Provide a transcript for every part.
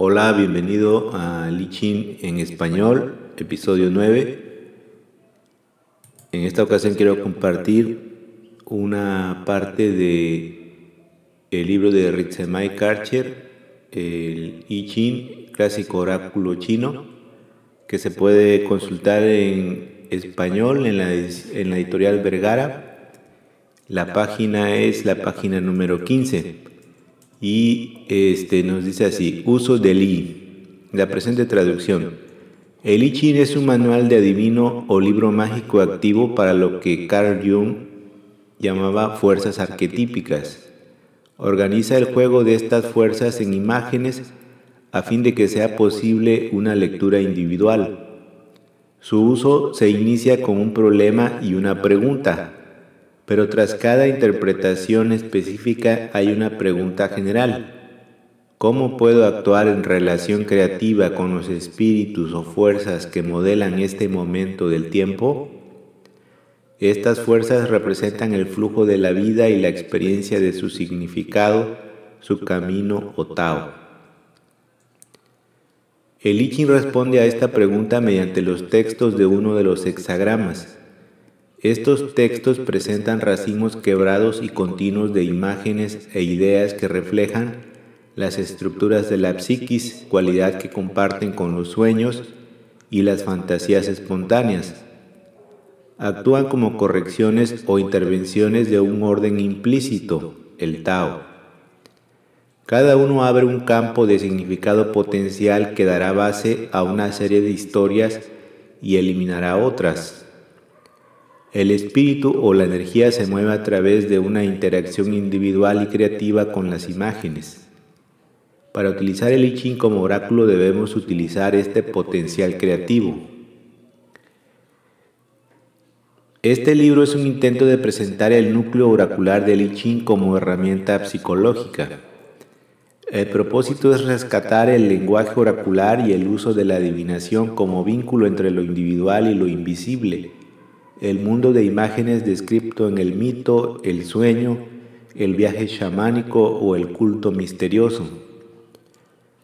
Hola, bienvenido a Lichin en español, episodio 9. En esta ocasión quiero compartir una parte de el libro de Ritsemai Karcher, el I Ching, clásico oráculo chino, que se puede consultar en español en la, en la editorial Vergara. La página es la página número 15 y este, nos dice así, uso del I, la presente traducción. El I Ching es un manual de adivino o libro mágico activo para lo que Carl Jung llamaba fuerzas arquetípicas. Organiza el juego de estas fuerzas en imágenes a fin de que sea posible una lectura individual. Su uso se inicia con un problema y una pregunta, pero tras cada interpretación específica hay una pregunta general. ¿Cómo puedo actuar en relación creativa con los espíritus o fuerzas que modelan este momento del tiempo? Estas fuerzas representan el flujo de la vida y la experiencia de su significado, su camino o Tao. El I responde a esta pregunta mediante los textos de uno de los hexagramas. Estos textos presentan racimos quebrados y continuos de imágenes e ideas que reflejan las estructuras de la psiquis, cualidad que comparten con los sueños y las fantasías espontáneas. Actúan como correcciones o intervenciones de un orden implícito, el Tao. Cada uno abre un campo de significado potencial que dará base a una serie de historias y eliminará otras. El espíritu o la energía se mueve a través de una interacción individual y creativa con las imágenes. Para utilizar el I Ching como oráculo debemos utilizar este potencial creativo. Este libro es un intento de presentar el núcleo oracular del I Ching como herramienta psicológica. El propósito es rescatar el lenguaje oracular y el uso de la adivinación como vínculo entre lo individual y lo invisible el mundo de imágenes descrito en el mito, el sueño, el viaje chamánico o el culto misterioso.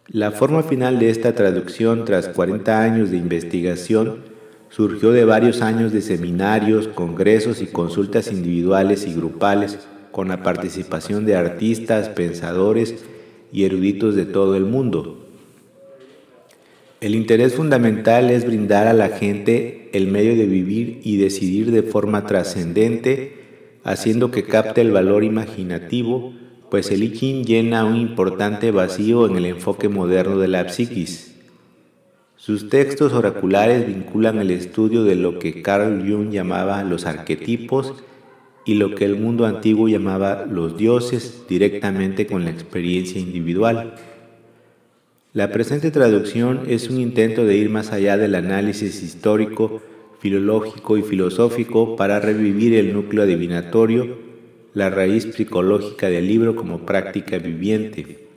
La forma final de esta traducción, tras 40 años de investigación, surgió de varios años de seminarios, congresos y consultas individuales y grupales con la participación de artistas, pensadores y eruditos de todo el mundo. El interés fundamental es brindar a la gente el medio de vivir y decidir de forma trascendente, haciendo que capte el valor imaginativo, pues el I llena un importante vacío en el enfoque moderno de la psiquis. Sus textos oraculares vinculan el estudio de lo que Carl Jung llamaba los arquetipos y lo que el mundo antiguo llamaba los dioses directamente con la experiencia individual. La presente traducción es un intento de ir más allá del análisis histórico, filológico y filosófico para revivir el núcleo adivinatorio, la raíz psicológica del libro como práctica viviente.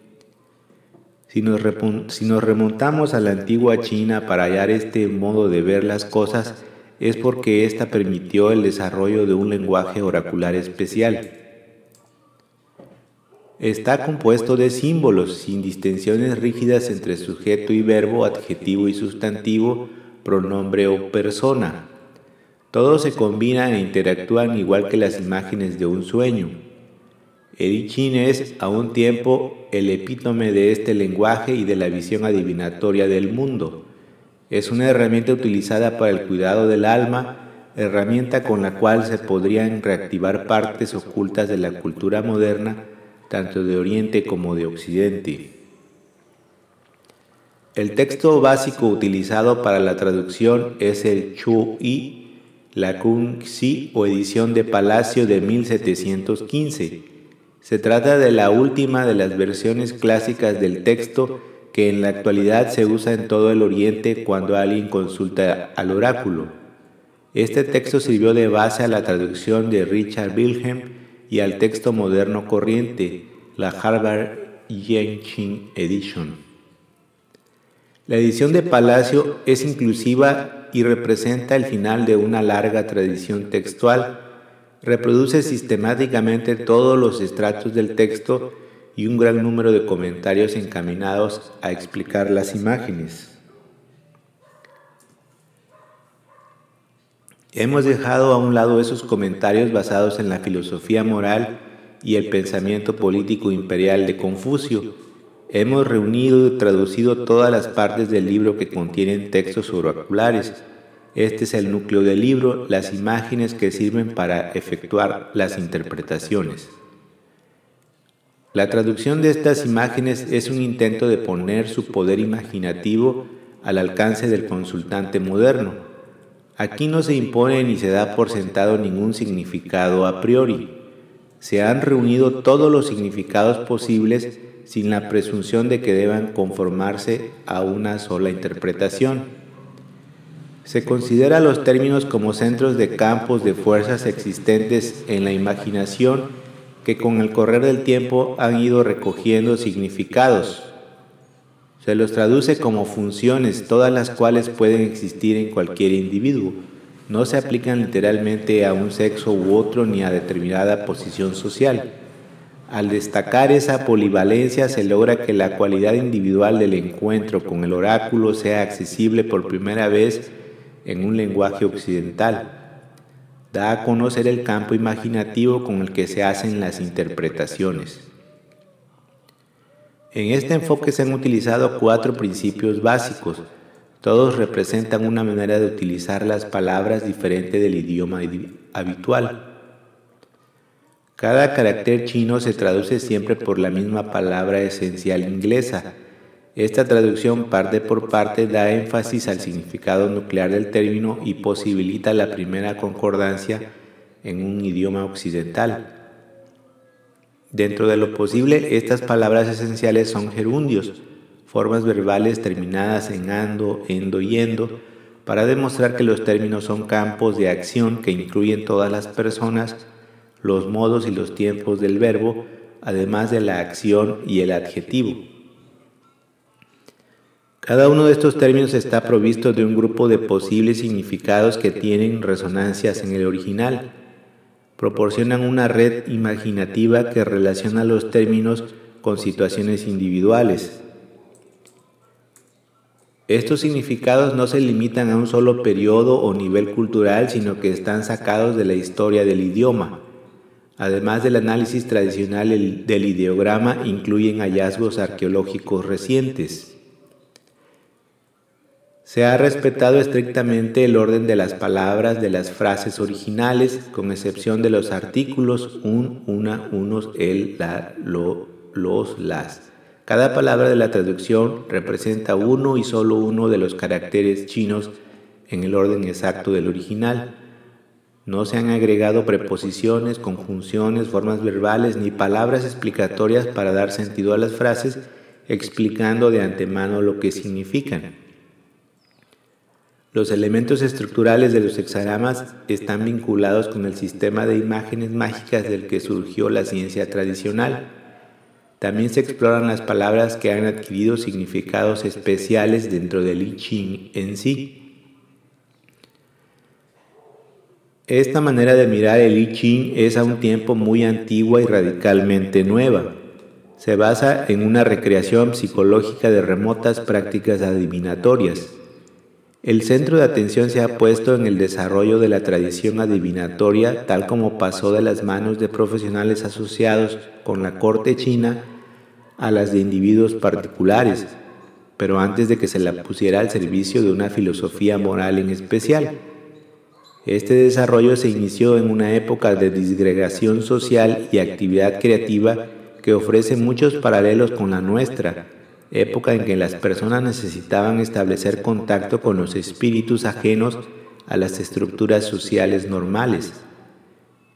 Si nos, remontamos a la antigua China para hallar este modo de ver las cosas, es porque ésta permitió el desarrollo de un lenguaje oracular especial. Está compuesto de símbolos sin distinciones rígidas entre sujeto y verbo, adjetivo y sustantivo, pronombre o persona. Todos se combinan e interactúan igual que las imágenes de un sueño. El es a un tiempo el epítome de este lenguaje y de la visión adivinatoria del mundo. Es una herramienta utilizada para el cuidado del alma, herramienta con la cual se podrían reactivar partes ocultas de la cultura moderna tanto de Oriente como de Occidente. El texto básico utilizado para la traducción es el Chu-I, la Kung-Si o edición de Palacio de 1715. Se trata de la última de las versiones clásicas del texto que en la actualidad se usa en todo el Oriente cuando alguien consulta al oráculo. Este texto sirvió de base a la traducción de Richard Wilhelm y al texto moderno corriente, la Harvard Yenching Edition. La edición de Palacio es inclusiva y representa el final de una larga tradición textual. Reproduce sistemáticamente todos los estratos del texto y un gran número de comentarios encaminados a explicar las imágenes. Hemos dejado a un lado esos comentarios basados en la filosofía moral y el pensamiento político imperial de Confucio. Hemos reunido y traducido todas las partes del libro que contienen textos oraculares. Este es el núcleo del libro, las imágenes que sirven para efectuar las interpretaciones. La traducción de estas imágenes es un intento de poner su poder imaginativo al alcance del consultante moderno Aquí no se impone ni se da por sentado ningún significado a priori. Se han reunido todos los significados posibles sin la presunción de que deban conformarse a una sola interpretación. Se considera los términos como centros de campos de fuerzas existentes en la imaginación que con el correr del tiempo han ido recogiendo significados, se los traduce como funciones, todas las cuales pueden existir en cualquier individuo. No se aplican literalmente a un sexo u otro ni a determinada posición social. Al destacar esa polivalencia se logra que la cualidad individual del encuentro con el oráculo sea accesible por primera vez en un lenguaje occidental. Da a conocer el campo imaginativo con el que se hacen las interpretaciones. En este enfoque se han utilizado cuatro principios básicos. Todos representan una manera de utilizar las palabras diferente del idioma habitual. Cada carácter chino se traduce siempre por la misma palabra esencial inglesa. Esta traducción parte por parte da énfasis al significado nuclear del término y posibilita la primera concordancia en un idioma occidental. Dentro de lo posible, estas palabras esenciales son gerundios, formas verbales terminadas en ando, endo y endo, para demostrar que los términos son campos de acción que incluyen todas las personas, los modos y los tiempos del verbo, además de la acción y el adjetivo. Cada uno de estos términos está provisto de un grupo de posibles significados que tienen resonancias en el original proporcionan una red imaginativa que relaciona los términos con situaciones individuales. Estos significados no se limitan a un solo periodo o nivel cultural, sino que están sacados de la historia del idioma. Además del análisis tradicional del ideograma, incluyen hallazgos arqueológicos recientes. Se ha respetado estrictamente el orden de las palabras de las frases originales, con excepción de los artículos un, una, unos, el, la, lo, los, las. Cada palabra de la traducción representa uno y solo uno de los caracteres chinos en el orden exacto del original. No se han agregado preposiciones, conjunciones, formas verbales ni palabras explicatorias para dar sentido a las frases, explicando de antemano lo que significan. Los elementos estructurales de los hexagramas están vinculados con el sistema de imágenes mágicas del que surgió la ciencia tradicional. También se exploran las palabras que han adquirido significados especiales dentro del I Ching en sí. Esta manera de mirar el I Ching es a un tiempo muy antigua y radicalmente nueva. Se basa en una recreación psicológica de remotas prácticas adivinatorias. El centro de atención se ha puesto en el desarrollo de la tradición adivinatoria tal como pasó de las manos de profesionales asociados con la corte china a las de individuos particulares, pero antes de que se la pusiera al servicio de una filosofía moral en especial. Este desarrollo se inició en una época de disgregación social y actividad creativa que ofrece muchos paralelos con la nuestra, época en que las personas necesitaban establecer contacto con los espíritus ajenos a las estructuras sociales normales.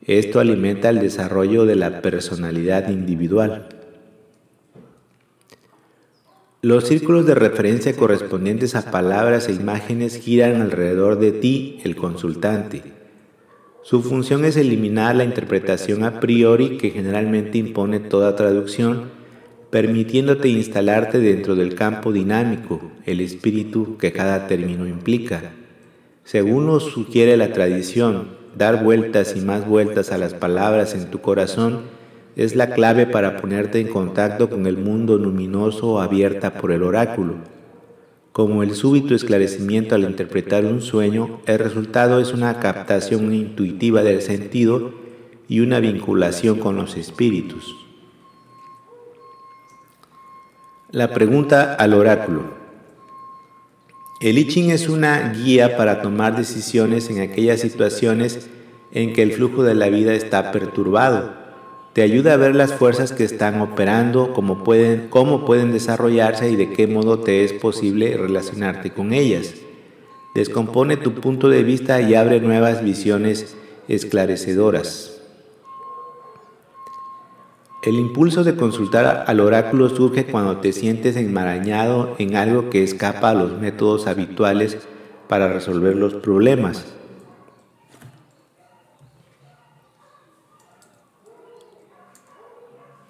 Esto alimenta el desarrollo de la personalidad individual. Los círculos de referencia correspondientes a palabras e imágenes giran alrededor de ti, el consultante. Su función es eliminar la interpretación a priori que generalmente impone toda traducción permitiéndote instalarte dentro del campo dinámico, el espíritu que cada término implica. Según nos sugiere la tradición, dar vueltas y más vueltas a las palabras en tu corazón es la clave para ponerte en contacto con el mundo luminoso abierta por el oráculo. Como el súbito esclarecimiento al interpretar un sueño, el resultado es una captación intuitiva del sentido y una vinculación con los espíritus. La pregunta al oráculo. El I Ching es una guía para tomar decisiones en aquellas situaciones en que el flujo de la vida está perturbado. Te ayuda a ver las fuerzas que están operando, cómo pueden, cómo pueden desarrollarse y de qué modo te es posible relacionarte con ellas. Descompone tu punto de vista y abre nuevas visiones esclarecedoras. El impulso de consultar al oráculo surge cuando te sientes enmarañado en algo que escapa a los métodos habituales para resolver los problemas.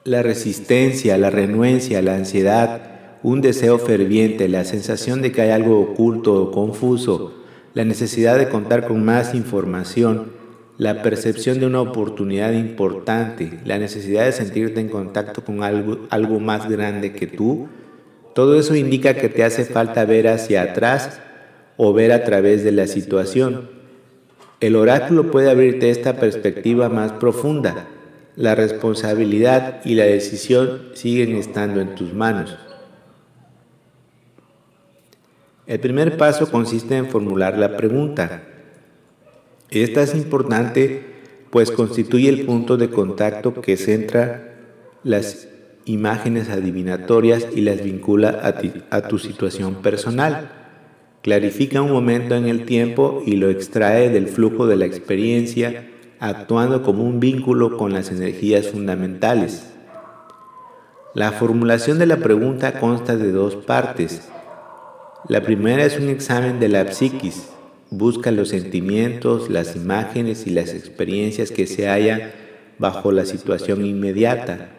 La resistencia, la renuencia, la ansiedad, un deseo ferviente, la sensación de que hay algo oculto o confuso, la necesidad de contar con más información, la percepción de una oportunidad importante, la necesidad de sentirte en contacto con algo, algo más grande que tú, todo eso indica que te hace falta ver hacia atrás o ver a través de la situación. El oráculo puede abrirte esta perspectiva más profunda. La responsabilidad y la decisión siguen estando en tus manos. El primer paso consiste en formular la pregunta, esta es importante pues constituye el punto de contacto que centra las imágenes adivinatorias y las vincula a, tu situación personal. Clarifica un momento en el tiempo y lo extrae del flujo de la experiencia, actuando como un vínculo con las energías fundamentales. La formulación de la pregunta consta de dos partes. La primera es un examen de la psiquis, Busca los sentimientos, las imágenes y las experiencias que se hallan bajo la situación inmediata,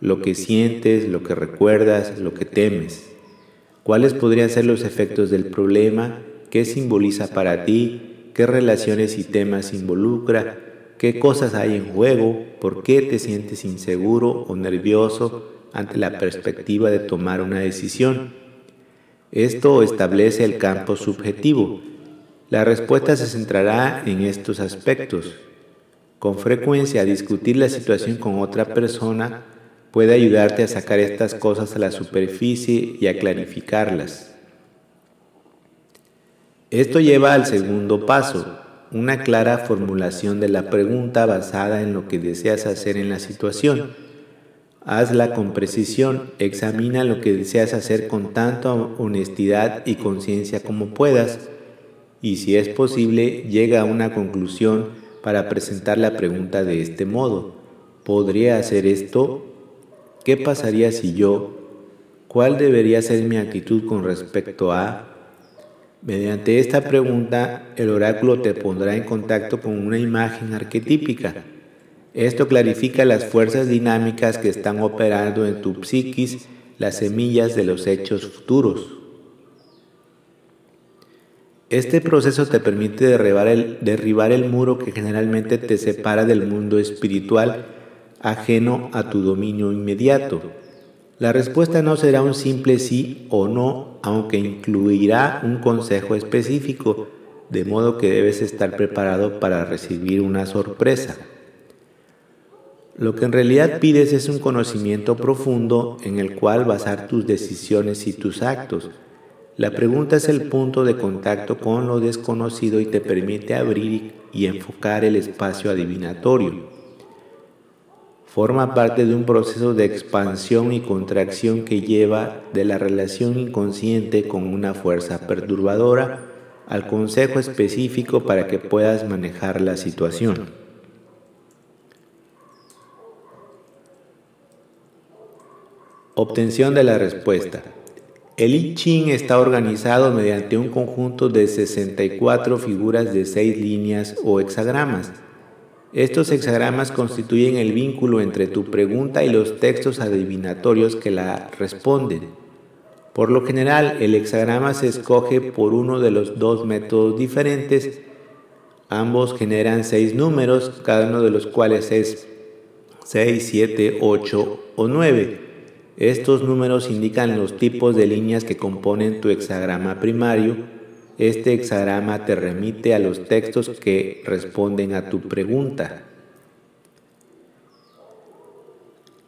lo que sientes, lo que recuerdas, lo que temes. ¿Cuáles podrían ser los efectos del problema? ¿Qué simboliza para ti? ¿Qué relaciones y temas involucra? ¿Qué cosas hay en juego? ¿Por qué te sientes inseguro o nervioso ante la perspectiva de tomar una decisión? Esto establece el campo subjetivo la respuesta se centrará en estos aspectos. Con frecuencia, discutir la situación con otra persona puede ayudarte a sacar estas cosas a la superficie y a clarificarlas. Esto lleva al segundo paso, una clara formulación de la pregunta basada en lo que deseas hacer en la situación. Hazla con precisión, examina lo que deseas hacer con tanta honestidad y conciencia como puedas y si es posible llega a una conclusión para presentar la pregunta de este modo. ¿Podría hacer esto? ¿Qué pasaría si yo? ¿Cuál debería ser mi actitud con respecto a? Mediante esta pregunta, el oráculo te pondrá en contacto con una imagen arquetípica. Esto clarifica las fuerzas dinámicas que están operando en tu psiquis, las semillas de los hechos futuros. Este proceso te permite derribar el, derribar el muro que generalmente te separa del mundo espiritual ajeno a tu dominio inmediato. La respuesta no será un simple sí o no, aunque incluirá un consejo específico, de modo que debes estar preparado para recibir una sorpresa. Lo que en realidad pides es un conocimiento profundo en el cual basar tus decisiones y tus actos la pregunta es el punto de contacto con lo desconocido y te permite abrir y enfocar el espacio adivinatorio. Forma parte de un proceso de expansión y contracción que lleva de la relación inconsciente con una fuerza perturbadora al consejo específico para que puedas manejar la situación. Obtención de la respuesta. El I Ching está organizado mediante un conjunto de 64 figuras de 6 líneas o hexagramas. Estos hexagramas constituyen el vínculo entre tu pregunta y los textos adivinatorios que la responden. Por lo general, el hexagrama se escoge por uno de los dos métodos diferentes. Ambos generan seis números, cada uno de los cuales es 6, 7, 8 o 9. Estos números indican los tipos de líneas que componen tu hexagrama primario. Este hexagrama te remite a los textos que responden a tu pregunta.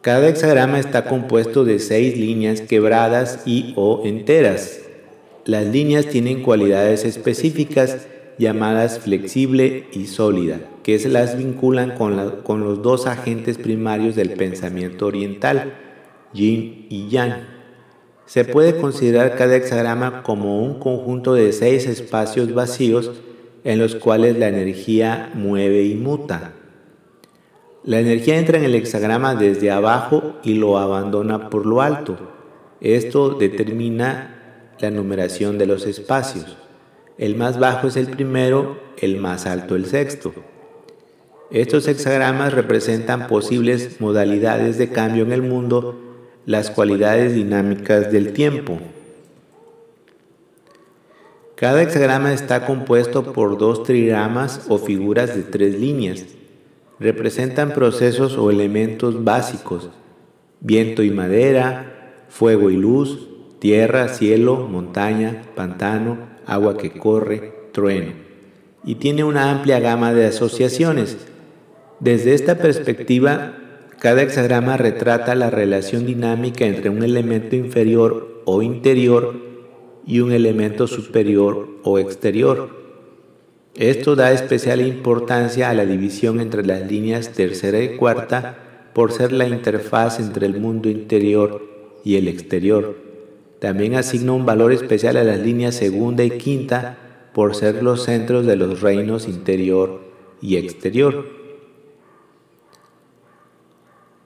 Cada hexagrama está compuesto de seis líneas quebradas y o enteras. Las líneas tienen cualidades específicas llamadas flexible y sólida, que se las vinculan con, con los dos agentes primarios del pensamiento oriental, yin y yang. Se puede considerar cada hexagrama como un conjunto de seis espacios vacíos en los cuales la energía mueve y muta. La energía entra en el hexagrama desde abajo y lo abandona por lo alto. Esto determina la numeración de los espacios. El más bajo es el primero, el más alto el sexto. Estos hexagramas representan posibles modalidades de cambio en el mundo, las cualidades dinámicas del tiempo. Cada hexagrama está compuesto por dos trigramas o figuras de tres líneas. representan procesos o elementos básicos, viento y madera, fuego y luz, tierra, cielo, montaña, pantano, agua que corre, trueno. Y tiene una amplia gama de asociaciones. Desde esta perspectiva, cada hexagrama retrata la relación dinámica entre un elemento inferior o interior y un elemento superior o exterior. Esto da especial importancia a la división entre las líneas tercera y cuarta por ser la interfaz entre el mundo interior y el exterior. También asigna un valor especial a las líneas segunda y quinta por ser los centros de los reinos interior y exterior.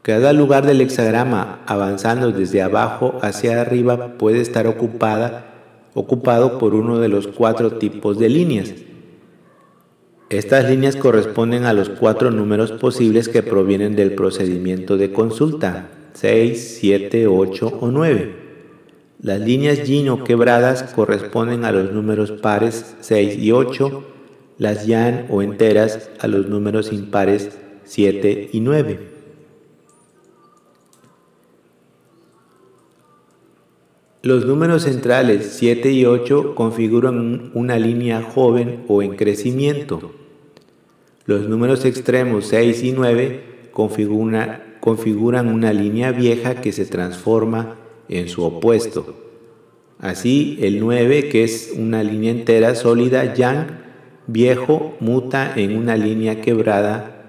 Cada lugar del hexagrama, avanzando desde abajo hacia arriba, puede estar ocupada, ocupado por uno de los cuatro tipos de líneas estas líneas corresponden a los cuatro números posibles que provienen del procedimiento de consulta, 6, 7, 8 o 9. Las líneas yin o quebradas corresponden a los números pares 6 y 8, las yan o enteras a los números impares 7 y 9. Los números centrales 7 y 8 configuran una línea joven o en crecimiento. Los números extremos 6 y 9 configuran una línea vieja que se transforma en su opuesto. Así, el 9, que es una línea entera sólida, yang, viejo, muta en una línea quebrada,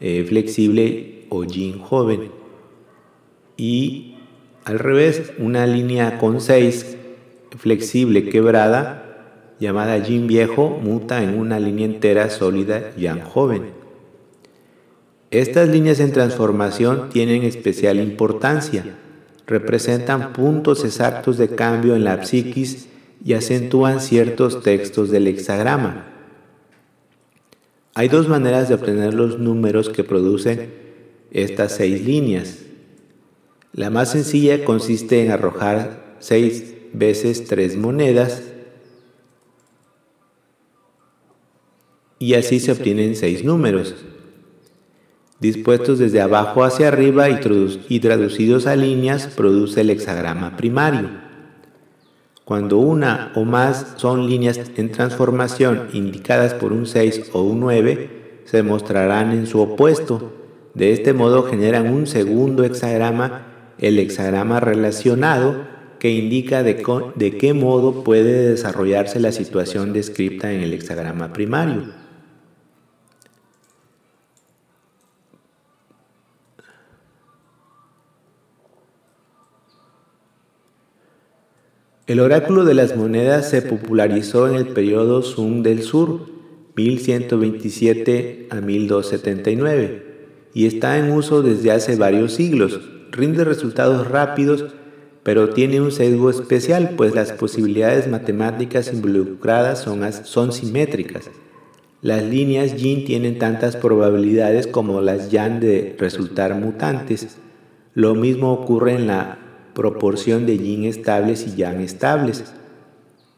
eh, flexible o yin joven. Y al revés, una línea con 6, flexible, quebrada, llamada yin viejo, muta en una línea entera sólida yang joven. Estas líneas en transformación tienen especial importancia. Representan puntos exactos de cambio en la psiquis y acentúan ciertos textos del hexagrama. Hay dos maneras de obtener los números que producen estas seis líneas. La más sencilla consiste en arrojar seis veces tres monedas y así se obtienen seis números, dispuestos desde abajo hacia arriba y traducidos a líneas produce el hexagrama primario. Cuando una o más son líneas en transformación indicadas por un 6 o un 9, se mostrarán en su opuesto. De este modo generan un segundo hexagrama, el hexagrama relacionado, que indica de, qué modo puede desarrollarse la situación descrita en el hexagrama primario. El oráculo de las monedas se popularizó en el periodo Sung del Sur, 1127 a 1279, y está en uso desde hace varios siglos. Rinde resultados rápidos, pero tiene un sesgo especial, pues las posibilidades matemáticas involucradas son, simétricas. Las líneas yin tienen tantas probabilidades como las yang de resultar mutantes. Lo mismo ocurre en la proporción de yin estables y yang estables.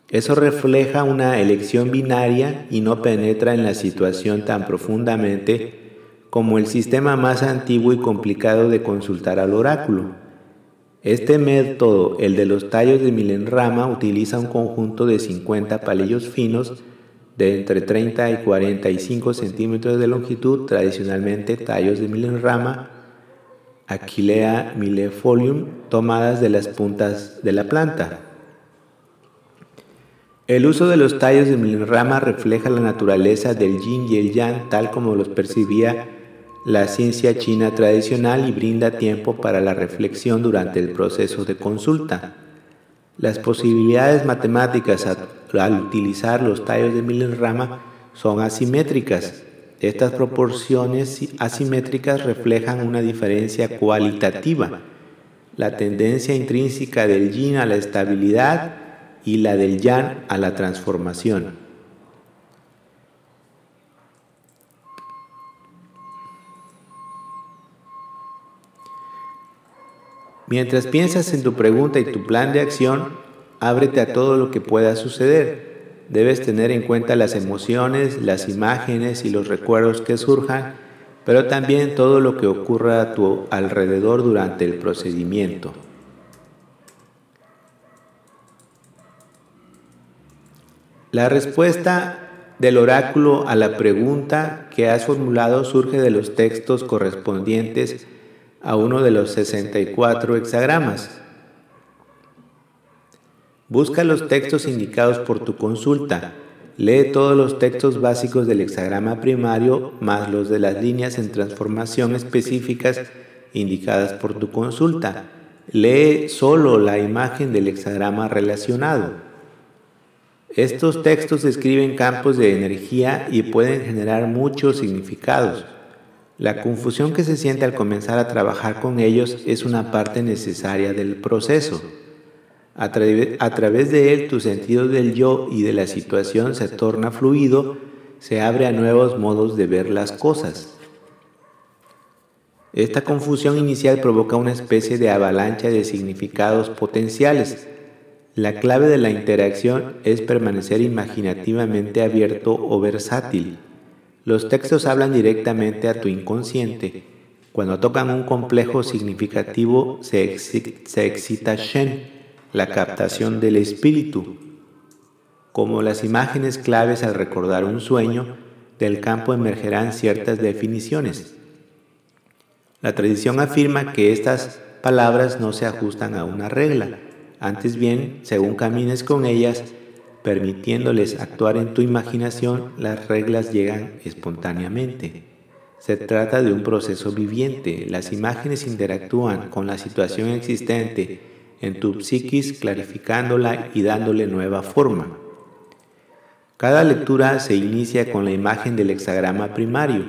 Eso refleja una elección binaria y no penetra en la situación tan profundamente como el sistema más antiguo y complicado de consultar al oráculo. Este método, el de los tallos de milenrama, utiliza un conjunto de 50 palillos finos de entre 30 y 45 centímetros de longitud, tradicionalmente tallos de milenrama, Aquilea millefolium, tomadas de las puntas de la planta. El uso de los tallos de milenrama refleja la naturaleza del yin y el yang tal como los percibía la ciencia china tradicional y brinda tiempo para la reflexión durante el proceso de consulta. Las posibilidades matemáticas al utilizar los tallos de milenrama son asimétricas. Estas proporciones asimétricas reflejan una diferencia cualitativa, la tendencia intrínseca del yin a la estabilidad y la del yang a la transformación. Mientras piensas en tu pregunta y tu plan de acción, ábrete a todo lo que pueda suceder. Debes tener en cuenta las emociones, las imágenes y los recuerdos que surjan, pero también todo lo que ocurra a tu alrededor durante el procedimiento. La respuesta del oráculo a la pregunta que has formulado surge de los textos correspondientes a uno de los 64 hexagramas. Busca los textos indicados por tu consulta. Lee todos los textos básicos del hexagrama primario más los de las líneas en transformación específicas indicadas por tu consulta. Lee solo la imagen del hexagrama relacionado. Estos textos describen campos de energía y pueden generar muchos significados. La confusión que se siente al comenzar a trabajar con ellos es una parte necesaria del proceso. A, través de él tu sentido del yo y de la situación se torna fluido, se abre a nuevos modos de ver las cosas. Esta confusión inicial provoca una especie de avalancha de significados potenciales. La clave de la interacción es permanecer imaginativamente abierto o versátil. Los textos hablan directamente a tu inconsciente. Cuando tocan un complejo significativo se, excita Shen, la captación del espíritu. Como las imágenes claves al recordar un sueño, del campo emergerán ciertas definiciones. La tradición afirma que estas palabras no se ajustan a una regla, antes bien, según camines con ellas, permitiéndoles actuar en tu imaginación, las reglas llegan espontáneamente. Se trata de un proceso viviente. Las imágenes interactúan con la situación existente en tu psiquis, clarificándola y dándole nueva forma. Cada lectura se inicia con la imagen del hexagrama primario.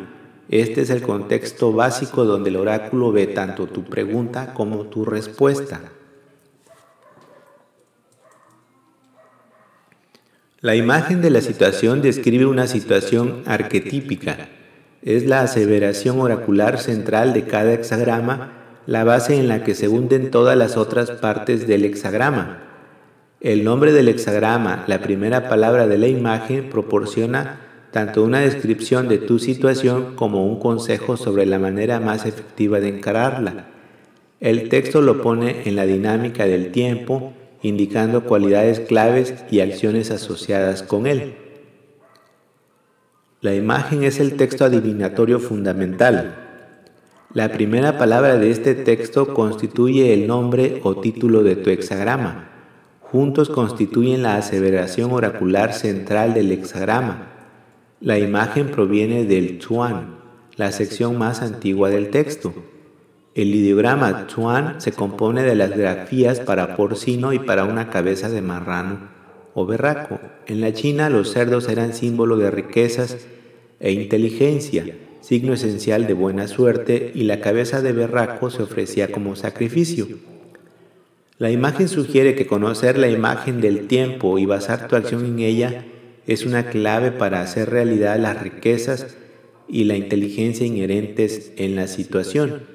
Este es el contexto básico donde el oráculo ve tanto tu pregunta como tu respuesta. La imagen de la situación describe una situación arquetípica. Es la aseveración oracular central de cada hexagrama, la base en la que se hunden todas las otras partes del hexagrama. El nombre del hexagrama, la primera palabra de la imagen, proporciona tanto una descripción de tu situación como un consejo sobre la manera más efectiva de encararla. El texto lo pone en la dinámica del tiempo, indicando cualidades claves y acciones asociadas con él. La imagen es el texto adivinatorio fundamental. La primera palabra de este texto constituye el nombre o título de tu hexagrama. Juntos constituyen la aseveración oracular central del hexagrama. La imagen proviene del Chuan, la sección más antigua del texto. El ideograma Chuan se compone de las grafías para porcino y para una cabeza de marrano o berraco. En la China los cerdos eran símbolo de riquezas e inteligencia, signo esencial de buena suerte, y la cabeza de berraco se ofrecía como sacrificio. La imagen sugiere que conocer la imagen del tiempo y basar tu acción en ella es una clave para hacer realidad las riquezas y la inteligencia inherentes en la situación.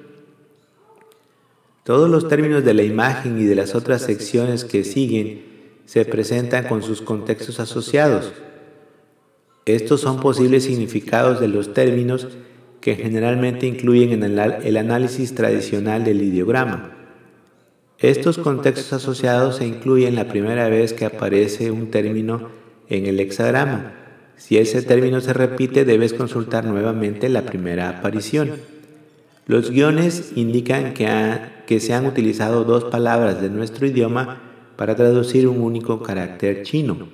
Todos los términos de la imagen y de las otras secciones que siguen se presentan con sus contextos asociados. Estos son posibles significados de los términos que generalmente incluyen el análisis tradicional del ideograma. Estos contextos asociados se incluyen la primera vez que aparece un término en el hexagrama. Si ese término se repite, debes consultar nuevamente la primera aparición. Los guiones indican que, se han utilizado dos palabras de nuestro idioma para traducir un único carácter chino.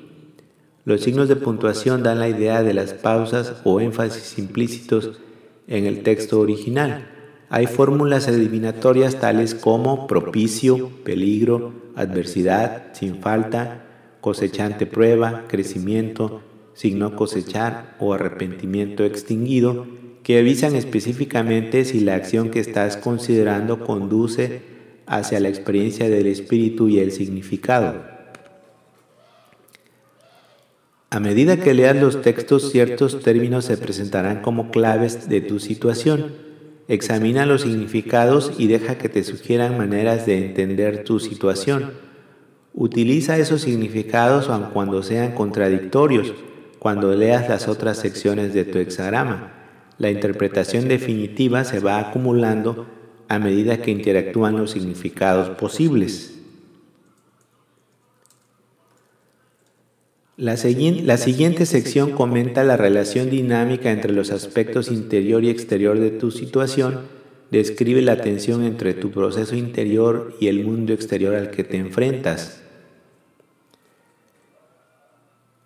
Los signos de puntuación dan la idea de las pausas o énfasis implícitos en el texto original. Hay fórmulas adivinatorias tales como propicio, peligro, adversidad, sin falta, cosechante prueba, crecimiento, signo cosechar o arrepentimiento extinguido, que avisan específicamente si la acción que estás considerando conduce hacia la experiencia del espíritu y el significado. A medida que leas los textos, ciertos términos se presentarán como claves de tu situación Examina los significados y deja que te sugieran maneras de entender tu situación. Utiliza esos significados aun cuando sean contradictorios cuando leas las otras secciones de tu hexagrama. La interpretación definitiva se va acumulando a medida que interactúan los significados posibles. La, siguiente sección comenta la relación dinámica entre los aspectos interior y exterior de tu situación, describe la tensión entre tu proceso interior y el mundo exterior al que te enfrentas.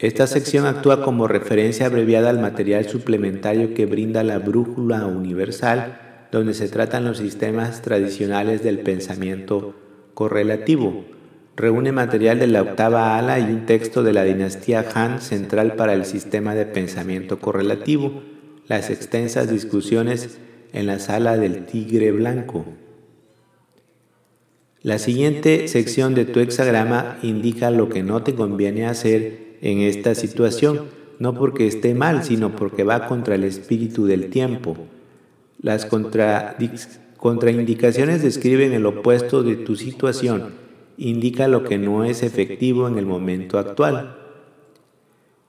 Esta sección actúa como referencia abreviada al material suplementario que brinda la brújula universal, donde se tratan los sistemas tradicionales del pensamiento correlativo. reúne material de la octava ala y un texto de la dinastía Han central para el sistema de pensamiento correlativo, las extensas discusiones en la sala del tigre blanco. La siguiente sección de tu hexagrama indica lo que no te conviene hacer en esta situación, no porque esté mal, sino porque va contra el espíritu del tiempo. Las contraindicaciones describen el opuesto de tu situación indica lo que no es efectivo en el momento actual.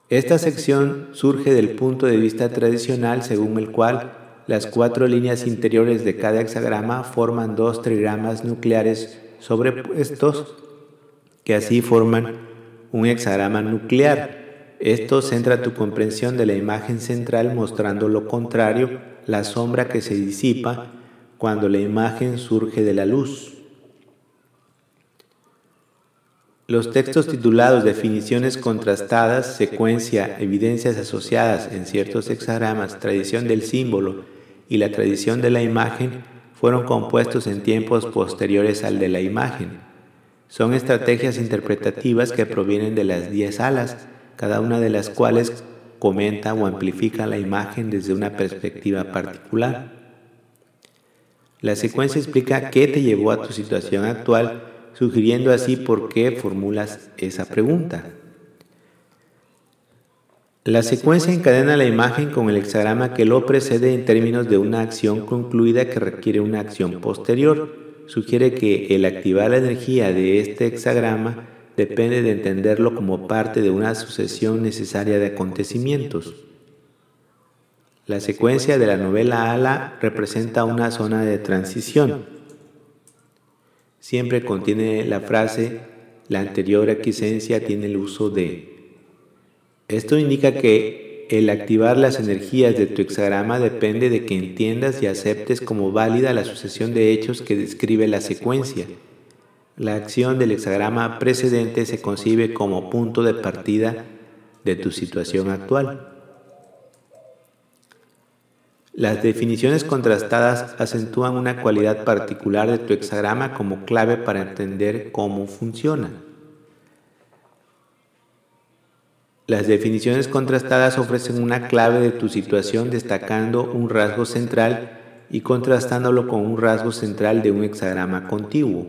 Esta sección surge del punto de vista tradicional según el cual las cuatro líneas interiores de cada hexagrama forman dos trigramas nucleares sobrepuestos que así forman un hexagrama nuclear. Esto centra tu comprensión de la imagen central mostrando lo contrario, la sombra que se disipa cuando la imagen surge de la luz. Los textos titulados Definiciones contrastadas, secuencia, evidencias asociadas en ciertos hexagramas, tradición del símbolo y la tradición de la imagen fueron compuestos en tiempos posteriores al de la imagen. Son estrategias interpretativas que provienen de las diez alas, cada una de las cuales comenta o amplifica la imagen desde una perspectiva particular. La secuencia explica qué te llevó a tu situación actual sugiriendo así por qué formulas esa pregunta. La secuencia encadena la imagen con el hexagrama que lo precede en términos de una acción concluida que requiere una acción posterior. Sugiere que el activar la energía de este hexagrama depende de entenderlo como parte de una sucesión necesaria de acontecimientos. La secuencia de la novela Ala representa una zona de transición siempre contiene la frase la anterior aquiescencia tiene el uso de. Esto indica que el activar las energías de tu hexagrama depende de que entiendas y aceptes como válida la sucesión de hechos que describe la secuencia. La acción del hexagrama precedente se concibe como punto de partida de tu situación actual. Las definiciones contrastadas acentúan una cualidad particular de tu hexagrama como clave para entender cómo funciona. Las definiciones contrastadas ofrecen una clave de tu situación destacando un rasgo central y contrastándolo con un rasgo central de un hexagrama contiguo.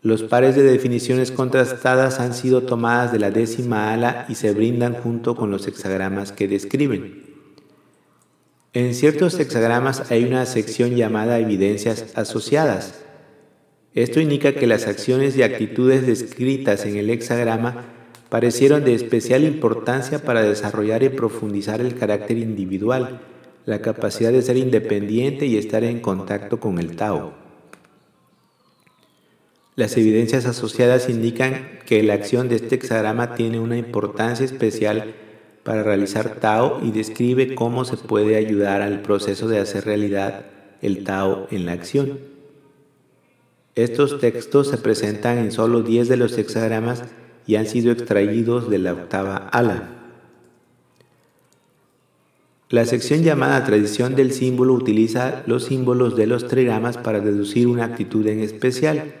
Los pares de definiciones contrastadas han sido tomadas de la décima ala y se brindan junto con los hexagramas que describen. En ciertos hexagramas hay una sección llamada evidencias asociadas. Esto indica que las acciones y actitudes descritas en el hexagrama parecieron de especial importancia para desarrollar y profundizar el carácter individual, la capacidad de ser independiente y estar en contacto con el Tao. Las evidencias asociadas indican que la acción de este hexagrama tiene una importancia especial para realizar Tao y describe cómo se puede ayudar al proceso de hacer realidad el Tao en la acción. Estos textos se presentan en solo 10 de los hexagramas y han sido extraídos de la octava ala. La sección llamada tradición del símbolo utiliza los símbolos de los trigramas para deducir una actitud en especial.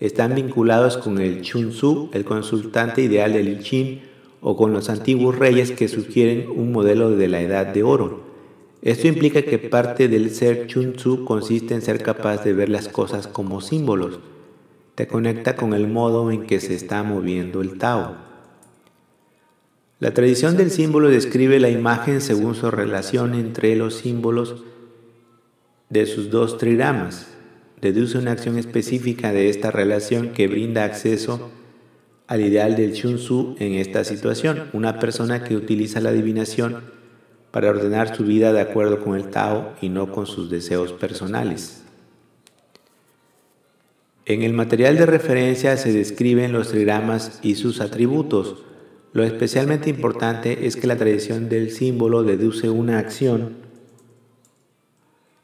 Están vinculados con el Chun Tzu, el consultante ideal del I o con los antiguos reyes que sugieren un modelo de la edad de oro. Esto implica que parte del ser Chun Tzu consiste en ser capaz de ver las cosas como símbolos. Te conecta con el modo en que se está moviendo el Tao. La tradición del símbolo describe la imagen según su relación entre los símbolos de sus dos trigramas. Deduce una acción específica de esta relación que brinda acceso al ideal del Chun Tzu en esta situación, una persona que utiliza la adivinación para ordenar su vida de acuerdo con el Tao y no con sus deseos personales. En el material de referencia se describen los trigramas y sus atributos. Lo especialmente importante es que la tradición del símbolo deduce una acción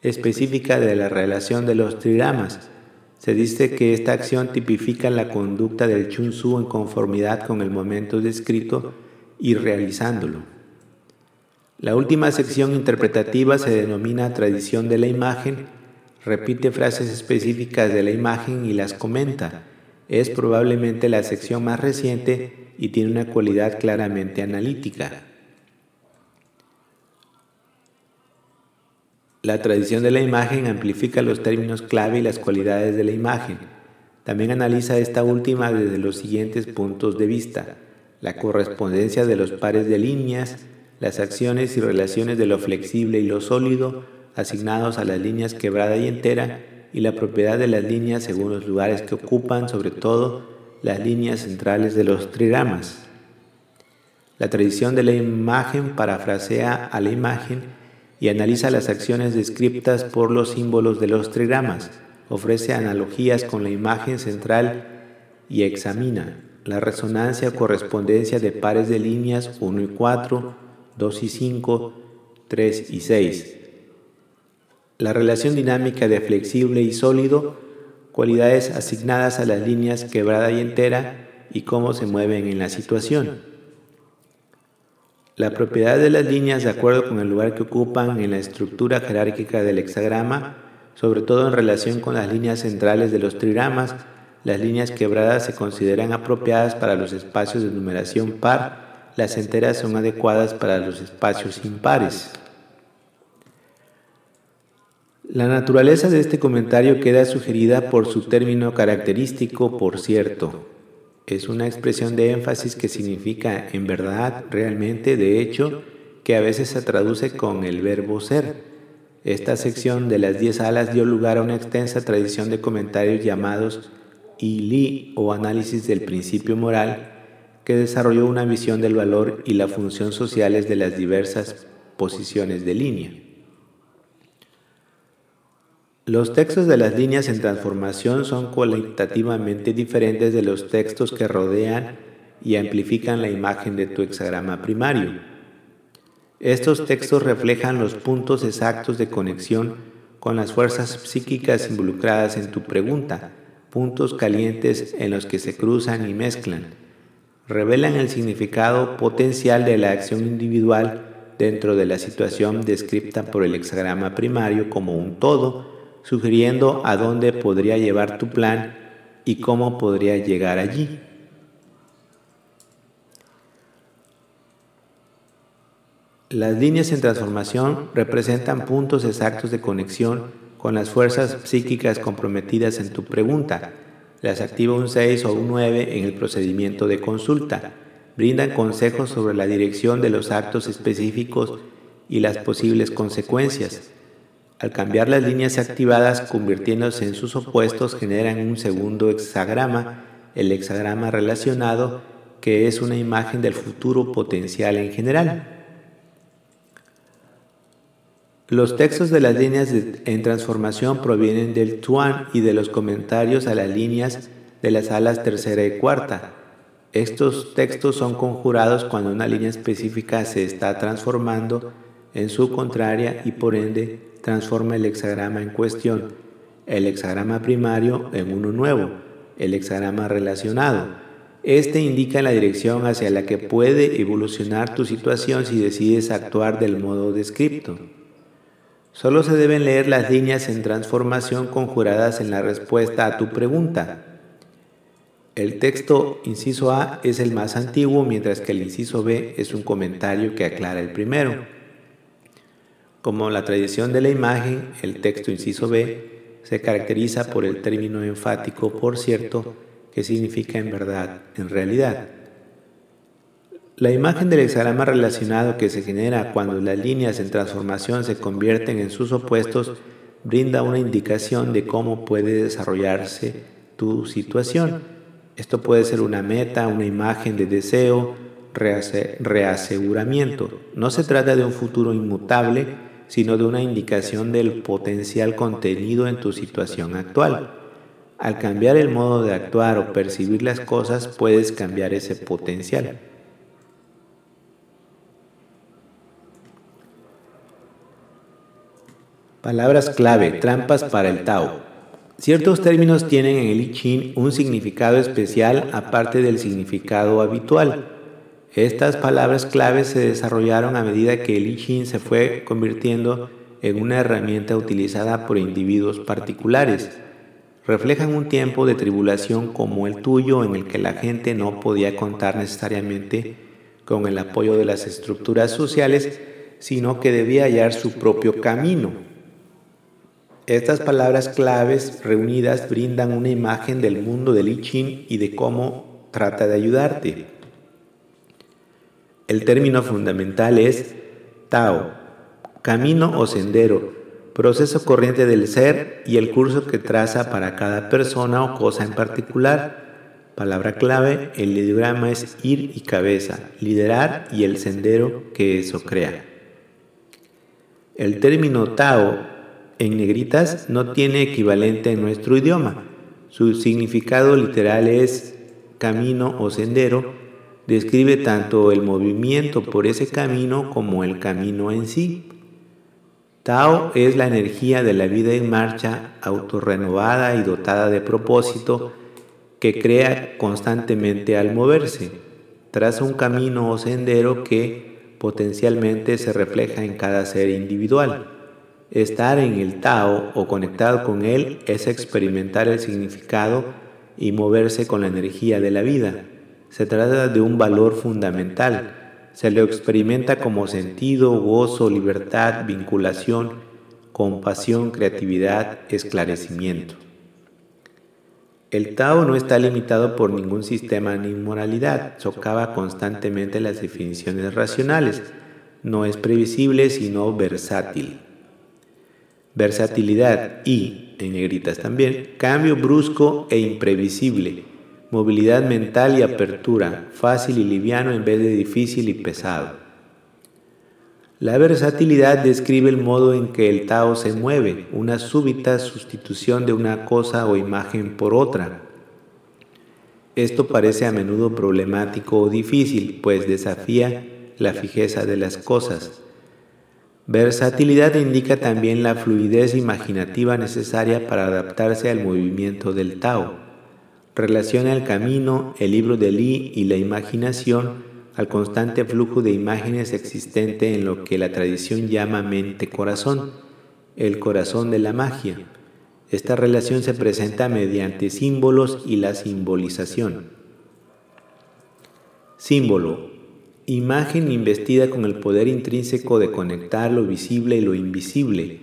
específica de la relación de los trigramas. Se dice que esta acción tipifica la conducta del Chun Tzu en conformidad con el momento descrito y realizándolo. La última sección interpretativa se denomina tradición de la imagen, repite frases específicas de la imagen y las comenta. Es probablemente la sección más reciente y tiene una cualidad claramente analítica. La tradición de la imagen amplifica los términos clave y las cualidades de la imagen. También analiza esta última desde los siguientes puntos de vista. La correspondencia de los pares de líneas, las acciones y relaciones de lo flexible y lo sólido asignados a las líneas quebrada y entera y la propiedad de las líneas según los lugares que ocupan, sobre todo las líneas centrales de los trigramas. La tradición de la imagen parafrasea a la imagen y analiza las acciones descritas por los símbolos de los trigramas, ofrece analogías con la imagen central y examina la resonancia correspondencia de pares de líneas 1 y 4, 2 y 5, 3 y 6. La relación dinámica de flexible y sólido, cualidades asignadas a las líneas quebrada y entera y cómo se mueven en la situación. La propiedad de las líneas de acuerdo con el lugar que ocupan en la estructura jerárquica del hexagrama, sobre todo en relación con las líneas centrales de los trigramas, las líneas quebradas se consideran apropiadas para los espacios de numeración par las enteras son adecuadas para los espacios impares. La naturaleza de este comentario queda sugerida por su término característico, por cierto. Es una expresión de énfasis que significa en verdad, realmente, de hecho, que a veces se traduce con el verbo ser. Esta sección de las diez alas dio lugar a una extensa tradición de comentarios llamados ili o análisis del principio moral que desarrolló una visión del valor y la función sociales de las diversas posiciones de línea. Los textos de las líneas en transformación son cualitativamente diferentes de los textos que rodean y amplifican la imagen de tu hexagrama primario. Estos textos reflejan los puntos exactos de conexión con las fuerzas psíquicas involucradas en tu pregunta, puntos calientes en los que se cruzan y mezclan revelan el significado potencial de la acción individual dentro de la situación descrita por el hexagrama primario como un todo, sugiriendo a dónde podría llevar tu plan y cómo podría llegar allí. Las líneas en transformación representan puntos exactos de conexión con las fuerzas psíquicas comprometidas en tu pregunta, las activa un 6 o un 9 en el procedimiento de consulta. Brindan consejos sobre la dirección de los actos específicos y las posibles consecuencias. Al cambiar las líneas activadas convirtiéndose en sus opuestos generan un segundo hexagrama, el hexagrama relacionado, que es una imagen del futuro potencial en general. Los textos de las líneas en transformación provienen del Tuan y de los comentarios a las líneas de las alas tercera y cuarta. Estos textos son conjurados cuando una línea específica se está transformando en su contraria y por ende transforma el hexagrama en cuestión, el hexagrama primario en uno nuevo, el hexagrama relacionado. Este indica la dirección hacia la que puede evolucionar tu situación si decides actuar del modo descripto. Solo se deben leer las líneas en transformación conjuradas en la respuesta a tu pregunta. El texto inciso A es el más antiguo, mientras que el inciso B es un comentario que aclara el primero. Como la tradición de la imagen, el texto inciso B se caracteriza por el término enfático por cierto, que significa en verdad, en realidad. La imagen del hexagrama relacionado que se genera cuando las líneas en transformación se convierten en sus opuestos brinda una indicación de cómo puede desarrollarse tu situación. Esto puede ser una meta, una imagen de deseo, reaseguramiento. No se trata de un futuro inmutable, sino de una indicación del potencial contenido en tu situación actual. Al cambiar el modo de actuar o percibir las cosas, puedes cambiar ese potencial. Palabras clave, trampas para el Tao. Ciertos términos tienen en el I Ching un significado especial aparte del significado habitual. Estas palabras clave se desarrollaron a medida que el I Ching se fue convirtiendo en una herramienta utilizada por individuos particulares. Reflejan un tiempo de tribulación como el tuyo en el que la gente no podía contar necesariamente con el apoyo de las estructuras sociales, sino que debía hallar su propio camino. Estas palabras claves reunidas brindan una imagen del mundo del I Ching y de cómo trata de ayudarte. El término fundamental es Tao, camino o sendero, proceso corriente del ser y el curso que traza para cada persona o cosa en particular. Palabra clave, el ideograma es ir y cabeza, liderar y el sendero que eso crea. El término Tao en negritas no tiene equivalente en nuestro idioma. Su significado literal es camino o sendero. Describe tanto el movimiento por ese camino como el camino en sí. Tao es la energía de la vida en marcha, autorrenovada y dotada de propósito, que crea constantemente al moverse. Traza un camino o sendero que potencialmente se refleja en cada ser individual. Estar en el Tao o conectado con él es experimentar el significado y moverse con la energía de la vida. Se trata de un valor fundamental. Se lo experimenta como sentido, gozo, libertad, vinculación, compasión, creatividad, esclarecimiento. El Tao no está limitado por ningún sistema ni moralidad, socava constantemente las definiciones racionales. No es previsible sino versátil versatilidad y, en negritas también, cambio brusco e imprevisible, movilidad mental y apertura, fácil y liviano en vez de difícil y pesado. La versatilidad describe el modo en que el Tao se mueve, una súbita sustitución de una cosa o imagen por otra. Esto parece a menudo problemático o difícil, pues desafía la fijeza de las cosas. Versatilidad indica también la fluidez imaginativa necesaria para adaptarse al movimiento del Tao. Relaciona el camino, el libro de Li y la imaginación al constante flujo de imágenes existente en lo que la tradición llama mente-corazón, el corazón de la magia. Esta relación se presenta mediante símbolos y la simbolización. Símbolo Imagen investida con el poder intrínseco de conectar lo visible y lo invisible.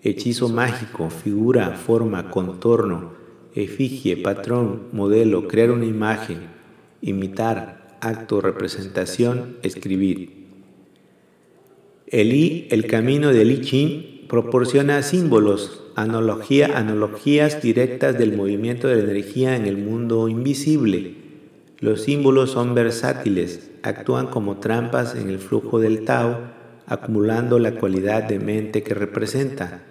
Hechizo mágico, figura, forma, contorno, efigie, patrón, modelo, crear una imagen, imitar, acto, representación, escribir. El I, el camino del I Ching, proporciona símbolos, analogía, analogías directas del movimiento de la energía en el mundo invisible. Los símbolos son versátiles, actúan como trampas en el flujo del Tao, acumulando la cualidad de mente que representa.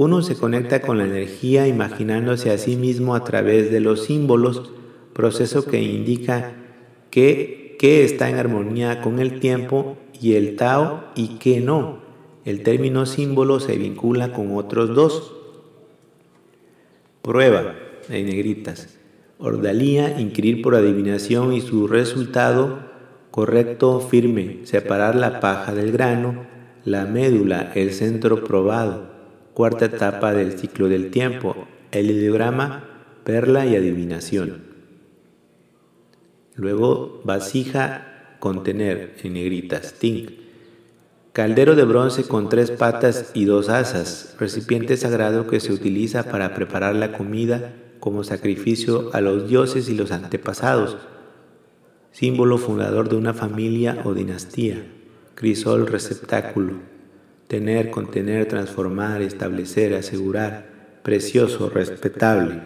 Uno se conecta con la energía imaginándose a sí mismo a través de los símbolos, proceso que indica que, está en armonía con el tiempo y el Tao y que no. El término símbolo se vincula con otros dos. Prueba, en negritas. Ordalía, inquirir por adivinación y su resultado correcto, firme, separar la paja del grano, la médula, el centro probado, cuarta etapa del ciclo del tiempo, el ideograma, perla y adivinación. Luego vasija, contener, en negritas, tink. Caldero de bronce con tres patas y dos asas, recipiente sagrado que se utiliza para preparar la comida como sacrificio a los dioses y los antepasados, símbolo fundador de una familia o dinastía, crisol receptáculo, tener, contener, transformar, establecer, asegurar, precioso, respetable.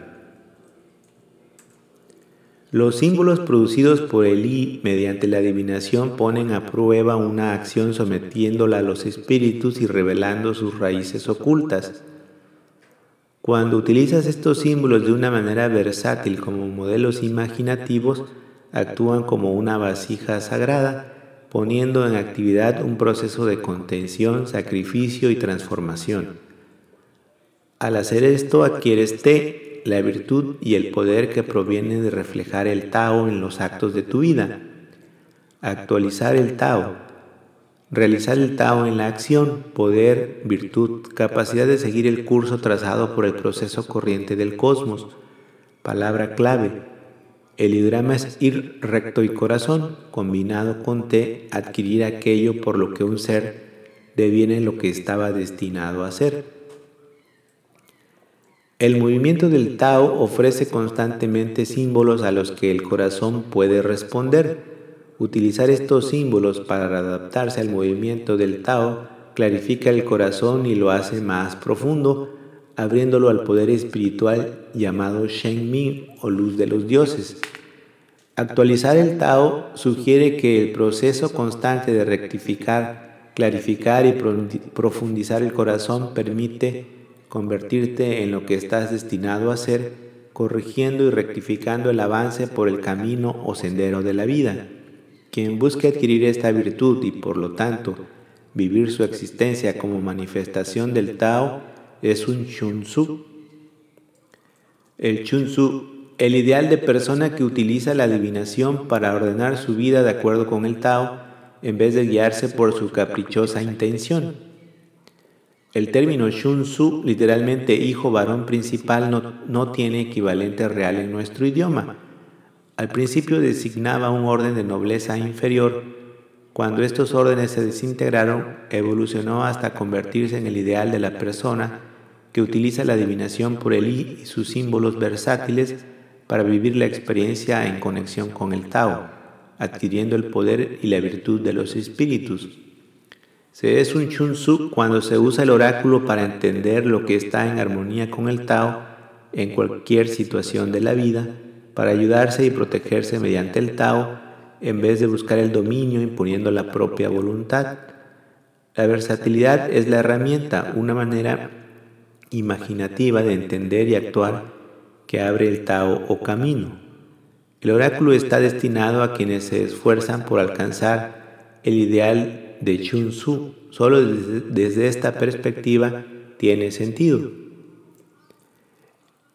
Los símbolos producidos por el I mediante la adivinación ponen a prueba una acción sometiéndola a los espíritus y revelando sus raíces ocultas. Cuando utilizas estos símbolos de una manera versátil como modelos imaginativos, actúan como una vasija sagrada, poniendo en actividad un proceso de contención, sacrificio y transformación. Al hacer esto adquieres T, la virtud y el poder que proviene de reflejar el Tao en los actos de tu vida. Actualizar el Tao. Realizar el Tao en la acción, poder, virtud, capacidad de seguir el curso trazado por el proceso corriente del cosmos. Palabra clave, el ideograma es ir recto y corazón, combinado con T, adquirir aquello por lo que un ser deviene lo que estaba destinado a ser. El movimiento del Tao ofrece constantemente símbolos a los que el corazón puede responder. Utilizar estos símbolos para adaptarse al movimiento del Tao clarifica el corazón y lo hace más profundo, abriéndolo al poder espiritual llamado Shen Mi o luz de los dioses. Actualizar el Tao sugiere que el proceso constante de rectificar, clarificar y profundizar el corazón permite convertirte en lo que estás destinado a ser, corrigiendo y rectificando el avance por el camino o sendero de la vida. Quien busque adquirir esta virtud y por lo tanto vivir su existencia como manifestación del Tao es un Shunsu. El Shunsu, el ideal de persona que utiliza la adivinación para ordenar su vida de acuerdo con el Tao, en vez de guiarse por su caprichosa intención. El término Shunsu, literalmente hijo varón principal, no, no tiene equivalente real en nuestro idioma. Al principio designaba un orden de nobleza inferior. Cuando estos órdenes se desintegraron, evolucionó hasta convertirse en el ideal de la persona que utiliza la adivinación por el I y sus símbolos versátiles para vivir la experiencia en conexión con el Tao, adquiriendo el poder y la virtud de los espíritus. Se es un Chun cuando se usa el oráculo para entender lo que está en armonía con el Tao en cualquier situación de la vida, para ayudarse y protegerse mediante el Tao, en vez de buscar el dominio imponiendo la propia voluntad. La versatilidad es la herramienta, una manera imaginativa de entender y actuar que abre el Tao o camino. El oráculo está destinado a quienes se esfuerzan por alcanzar el ideal de Chun Tzu. Solo desde, esta perspectiva tiene sentido.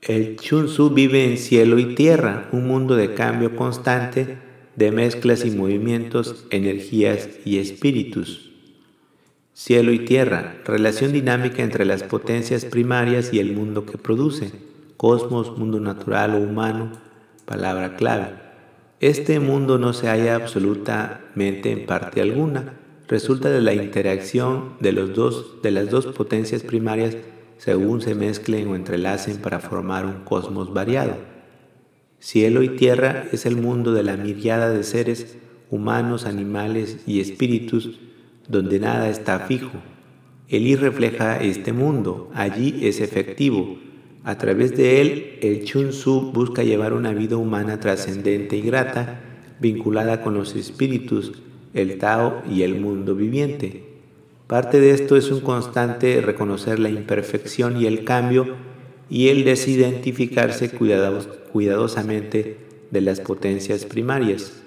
El Chun Tzu vive en cielo y tierra, un mundo de cambio constante, de mezclas y movimientos, energías y espíritus. Cielo y tierra, relación dinámica entre las potencias primarias y el mundo que produce, cosmos, mundo natural o humano, palabra clave. Este mundo no se halla absolutamente en parte alguna, resulta de la interacción de, los dos, de las dos potencias primarias según se mezclen o entrelacen para formar un cosmos variado. Cielo y tierra es el mundo de la miriada de seres humanos, animales y espíritus donde nada está fijo. El I refleja este mundo, allí es efectivo. A través de él, el Chun Tzu busca llevar una vida humana trascendente y grata, vinculada con los espíritus, el Tao y el mundo viviente. Parte de esto es un constante reconocer la imperfección y el cambio y el desidentificarse cuidadosamente de las potencias primarias.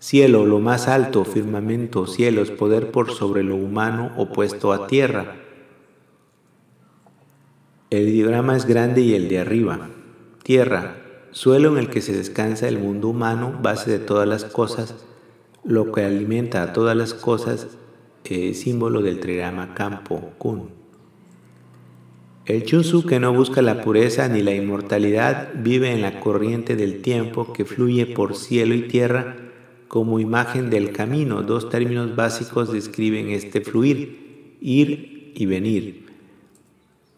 Cielo, lo más alto, firmamento, cielos, poder por sobre lo humano opuesto a tierra. El diagrama es grande y el de arriba. Tierra, suelo en el que se descansa el mundo humano, base de todas las cosas, lo que alimenta a todas las cosas, eh, símbolo del trigrama campo, kun. El Chunsu que no busca la pureza ni la inmortalidad vive en la corriente del tiempo que fluye por cielo y tierra como imagen del camino. Dos términos básicos describen este fluir, ir y venir.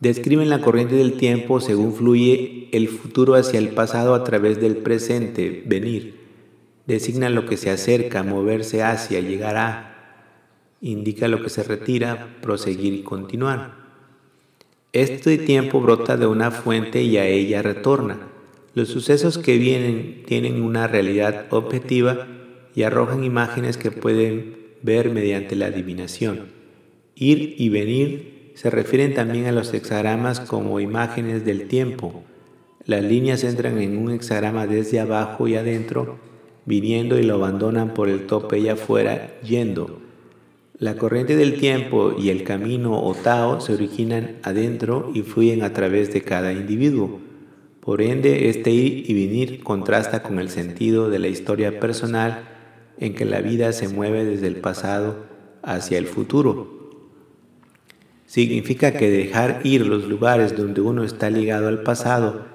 Describen la corriente del tiempo según fluye el futuro hacia el pasado a través del presente, venir. Designa lo que se acerca, moverse hacia, llegar a. Indica lo que se retira, proseguir y continuar. Este tiempo brota de una fuente y a ella retorna. Los sucesos que vienen tienen una realidad objetiva y arrojan imágenes que pueden ver mediante la adivinación. Ir y venir se refieren también a los hexagramas como imágenes del tiempo. Las líneas entran en un hexagrama desde abajo y adentro, viniendo y lo abandonan por el tope y afuera, yendo. La corriente del tiempo y el camino o Tao se originan adentro y fluyen a través de cada individuo. Por ende, este ir y venir contrasta con el sentido de la historia personal en que la vida se mueve desde el pasado hacia el futuro. Significa que dejar ir los lugares donde uno está ligado al pasado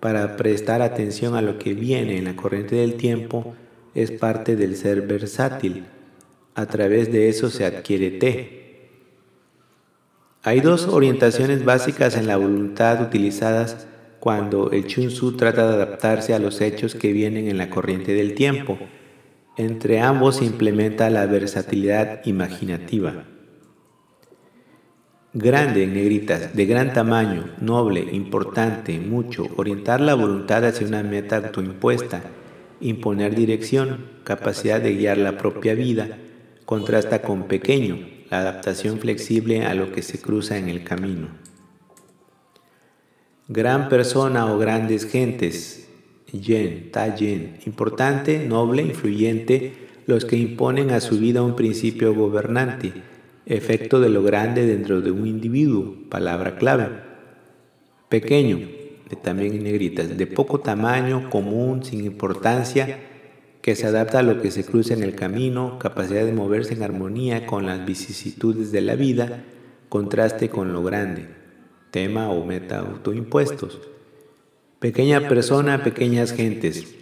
para prestar atención a lo que viene en la corriente del tiempo es parte del ser versátil. A través de eso se adquiere té. Hay dos orientaciones básicas en la voluntad utilizadas cuando el Chun trata de adaptarse a los hechos que vienen en la corriente del tiempo. Entre ambos se implementa la versatilidad imaginativa. Grande negritas, de gran tamaño, noble, importante, mucho, orientar la voluntad hacia una meta autoimpuesta, imponer dirección, capacidad de guiar la propia vida, contrasta con pequeño, la adaptación flexible a lo que se cruza en el camino. Gran persona o grandes gentes, yen, ta yen, importante, noble, influyente, los que imponen a su vida un principio gobernante, efecto de lo grande dentro de un individuo, palabra clave. Pequeño, también en negritas, de poco tamaño, común, sin importancia, que se adapta a lo que se cruza en el camino, capacidad de moverse en armonía con las vicisitudes de la vida, contraste con lo grande, tema o meta autoimpuestos. Pequeña persona, pequeñas gentes.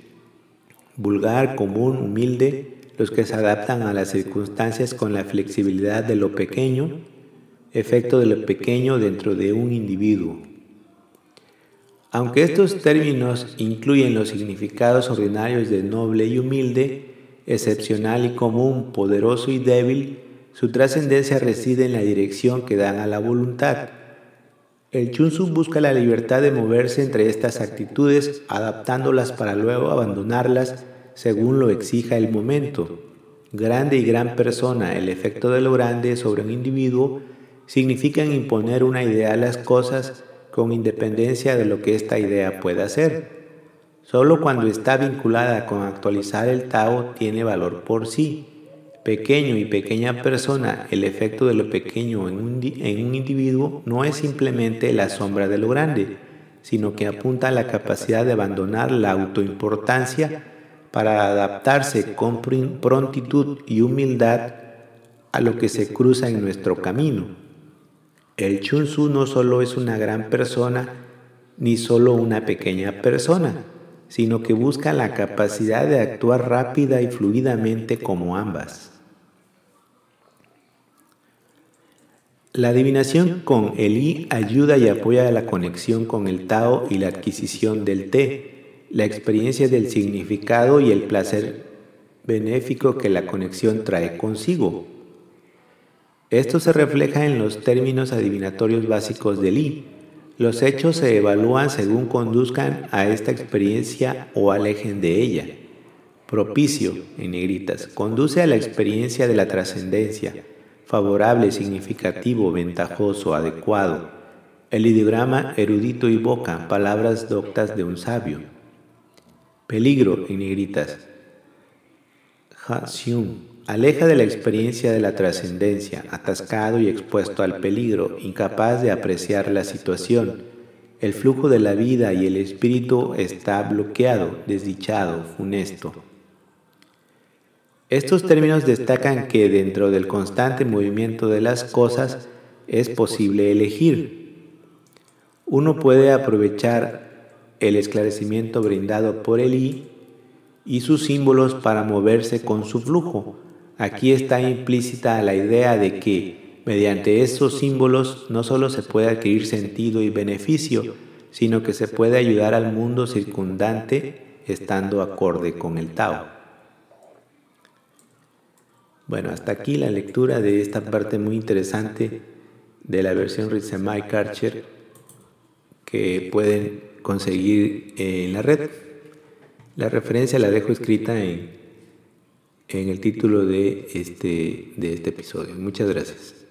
Vulgar, común, humilde, los que se adaptan a las circunstancias con la flexibilidad de lo pequeño, efecto de lo pequeño dentro de un individuo. Aunque estos términos incluyen los significados ordinarios de noble y humilde, excepcional y común, poderoso y débil, su trascendencia reside en la dirección que dan a la voluntad el Chunsu busca la libertad de moverse entre estas actitudes, adaptándolas para luego abandonarlas según lo exija el momento. Grande y gran persona, el efecto de lo grande sobre un individuo, significan imponer una idea a las cosas con independencia de lo que esta idea pueda ser. Solo cuando está vinculada con actualizar el Tao tiene valor por sí pequeño y pequeña persona, el efecto de lo pequeño en un, individuo no es simplemente la sombra de lo grande, sino que apunta a la capacidad de abandonar la autoimportancia para adaptarse con prontitud y humildad a lo que se cruza en nuestro camino. El Chunsu no solo es una gran persona, ni solo una pequeña persona, sino que busca la capacidad de actuar rápida y fluidamente como ambas. La adivinación con el I ayuda y apoya la conexión con el Tao y la adquisición del Te, la experiencia del significado y el placer benéfico que la conexión trae consigo. Esto se refleja en los términos adivinatorios básicos del I. Los hechos se evalúan según conduzcan a esta experiencia o alejen de ella. Propicio, en negritas, conduce a la experiencia de la trascendencia favorable, significativo, ventajoso, adecuado. El ideograma erudito y boca, palabras doctas de un sabio. Peligro en negritas. Aleja de la experiencia de la trascendencia, atascado y expuesto al peligro, incapaz de apreciar la situación. El flujo de la vida y el espíritu está bloqueado, desdichado, funesto. Estos términos destacan que dentro del constante movimiento de las cosas es posible elegir. Uno puede aprovechar el esclarecimiento brindado por el I y sus símbolos para moverse con su flujo, Aquí está implícita la idea de que, mediante esos símbolos, no solo se puede adquirir sentido y beneficio, sino que se puede ayudar al mundo circundante estando acorde con el Tao. Bueno, hasta aquí la lectura de esta parte muy interesante de la versión Ritsemai Karcher que pueden conseguir en la red. La referencia la dejo escrita en en el título de este, de este episodio. Muchas gracias.